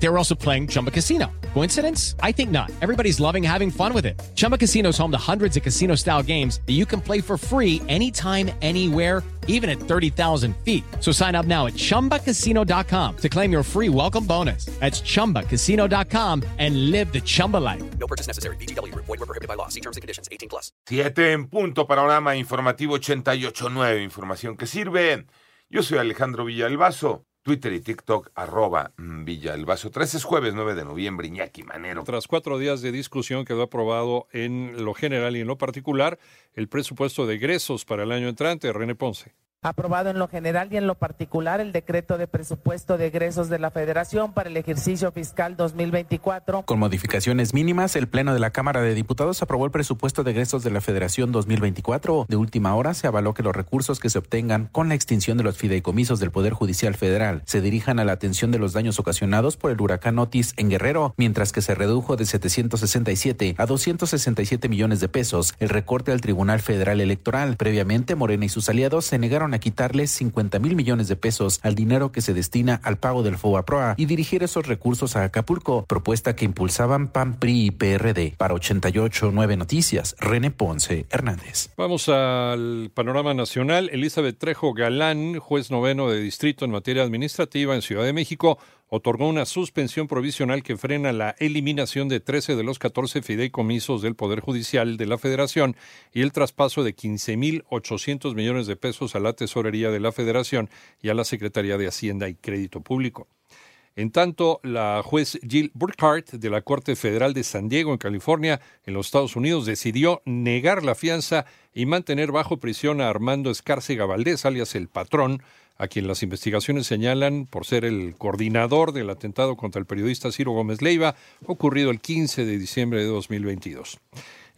They were also playing Chumba Casino. Coincidence? I think not. Everybody's loving having fun with it. Chumba Casino is home to hundreds of casino style games that you can play for free anytime, anywhere, even at 30,000 feet. So sign up now at chumbacasino.com to claim your free welcome bonus. That's chumbacasino.com and live the Chumba life. No purchase necessary. BGW. Void were prohibited by law. See terms and conditions. 18 plus. Siete en punto, panorama informativo 88.9, información que sirve. Yo soy Alejandro Villalbazo. Twitter y TikTok, arroba mm, Villalbazo. 13 es jueves 9 de noviembre, Iñaki Manero. Tras cuatro días de discusión quedó aprobado en lo general y en lo particular el presupuesto de egresos para el año entrante. René Ponce. Aprobado en lo general y en lo particular el decreto de presupuesto de egresos de la Federación para el ejercicio fiscal 2024. Con modificaciones mínimas, el Pleno de la Cámara de Diputados aprobó el presupuesto de egresos de la Federación 2024. De última hora, se avaló que los recursos que se obtengan con la extinción de los fideicomisos del Poder Judicial Federal se dirijan a la atención de los daños ocasionados por el huracán Otis en Guerrero, mientras que se redujo de 767 a 267 millones de pesos el recorte al Tribunal Federal Electoral. Previamente, Morena y sus aliados se negaron a quitarle 50 mil millones de pesos al dinero que se destina al pago del FOBAPROA y dirigir esos recursos a Acapulco, propuesta que impulsaban PAN, PRI y PRD. Para 889 Noticias, René Ponce Hernández. Vamos al panorama nacional. Elizabeth Trejo Galán, juez noveno de distrito en materia administrativa en Ciudad de México, otorgó una suspensión provisional que frena la eliminación de 13 de los 14 fideicomisos del Poder Judicial de la Federación y el traspaso de 15.800 millones de pesos a la Tesorería de la Federación y a la Secretaría de Hacienda y Crédito Público. En tanto, la juez Jill Burkhardt de la Corte Federal de San Diego, en California, en los Estados Unidos, decidió negar la fianza y mantener bajo prisión a Armando Escárcega Valdés, alias el patrón, a quien las investigaciones señalan por ser el coordinador del atentado contra el periodista Ciro Gómez Leiva, ocurrido el 15 de diciembre de 2022.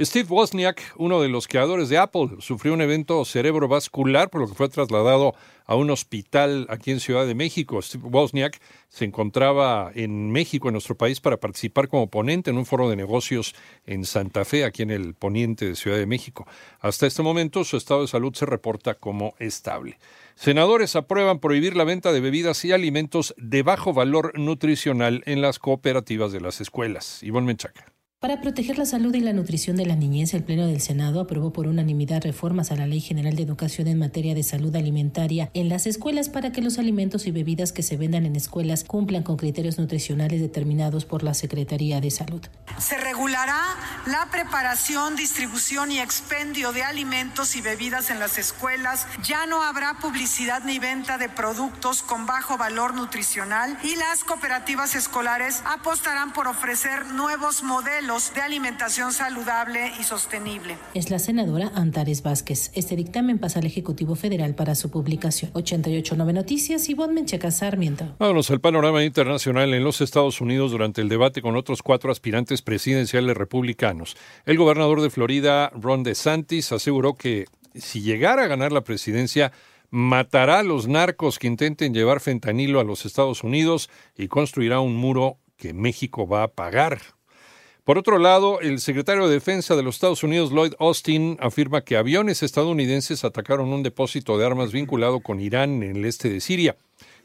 Steve Wozniak, uno de los creadores de Apple, sufrió un evento cerebrovascular por lo que fue trasladado a un hospital aquí en Ciudad de México. Steve Wozniak se encontraba en México, en nuestro país, para participar como ponente en un foro de negocios en Santa Fe, aquí en el poniente de Ciudad de México. Hasta este momento su estado de salud se reporta como estable. Senadores aprueban prohibir la venta de bebidas y alimentos de bajo valor nutricional en las cooperativas de las escuelas. Ivonne Menchaca. Para proteger la salud y la nutrición de la niñez, el Pleno del Senado aprobó por unanimidad reformas a la Ley General de Educación en materia de salud alimentaria en las escuelas para que los alimentos y bebidas que se vendan en escuelas cumplan con criterios nutricionales determinados por la Secretaría de Salud. Se regulará la preparación, distribución y expendio de alimentos y bebidas en las escuelas. Ya no habrá publicidad ni venta de productos con bajo valor nutricional y las cooperativas escolares apostarán por ofrecer nuevos modelos de alimentación saludable y sostenible. Es la senadora Antares Vázquez. Este dictamen pasa al Ejecutivo Federal para su publicación. 889 Noticias y Menchaca Sarmiento. Vámonos al panorama internacional en los Estados Unidos durante el debate con otros cuatro aspirantes presidenciales republicanos. El gobernador de Florida, Ron DeSantis, aseguró que si llegara a ganar la presidencia, matará a los narcos que intenten llevar fentanilo a los Estados Unidos y construirá un muro que México va a pagar. Por otro lado, el secretario de Defensa de los Estados Unidos, Lloyd Austin, afirma que aviones estadounidenses atacaron un depósito de armas vinculado con Irán en el este de Siria.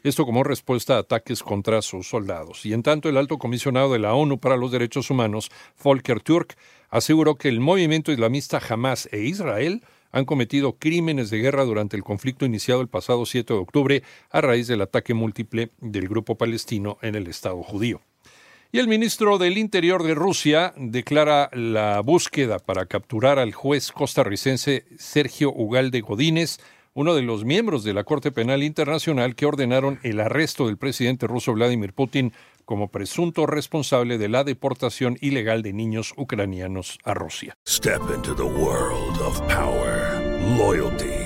Esto como respuesta a ataques contra sus soldados. Y en tanto, el alto comisionado de la ONU para los Derechos Humanos, Volker Turk, aseguró que el movimiento islamista Hamas e Israel han cometido crímenes de guerra durante el conflicto iniciado el pasado 7 de octubre a raíz del ataque múltiple del grupo palestino en el Estado judío. Y el ministro del Interior de Rusia declara la búsqueda para capturar al juez costarricense Sergio Ugalde Godínez, uno de los miembros de la Corte Penal Internacional que ordenaron el arresto del presidente ruso Vladimir Putin como presunto responsable de la deportación ilegal de niños ucranianos a Rusia. Step into the world of power, loyalty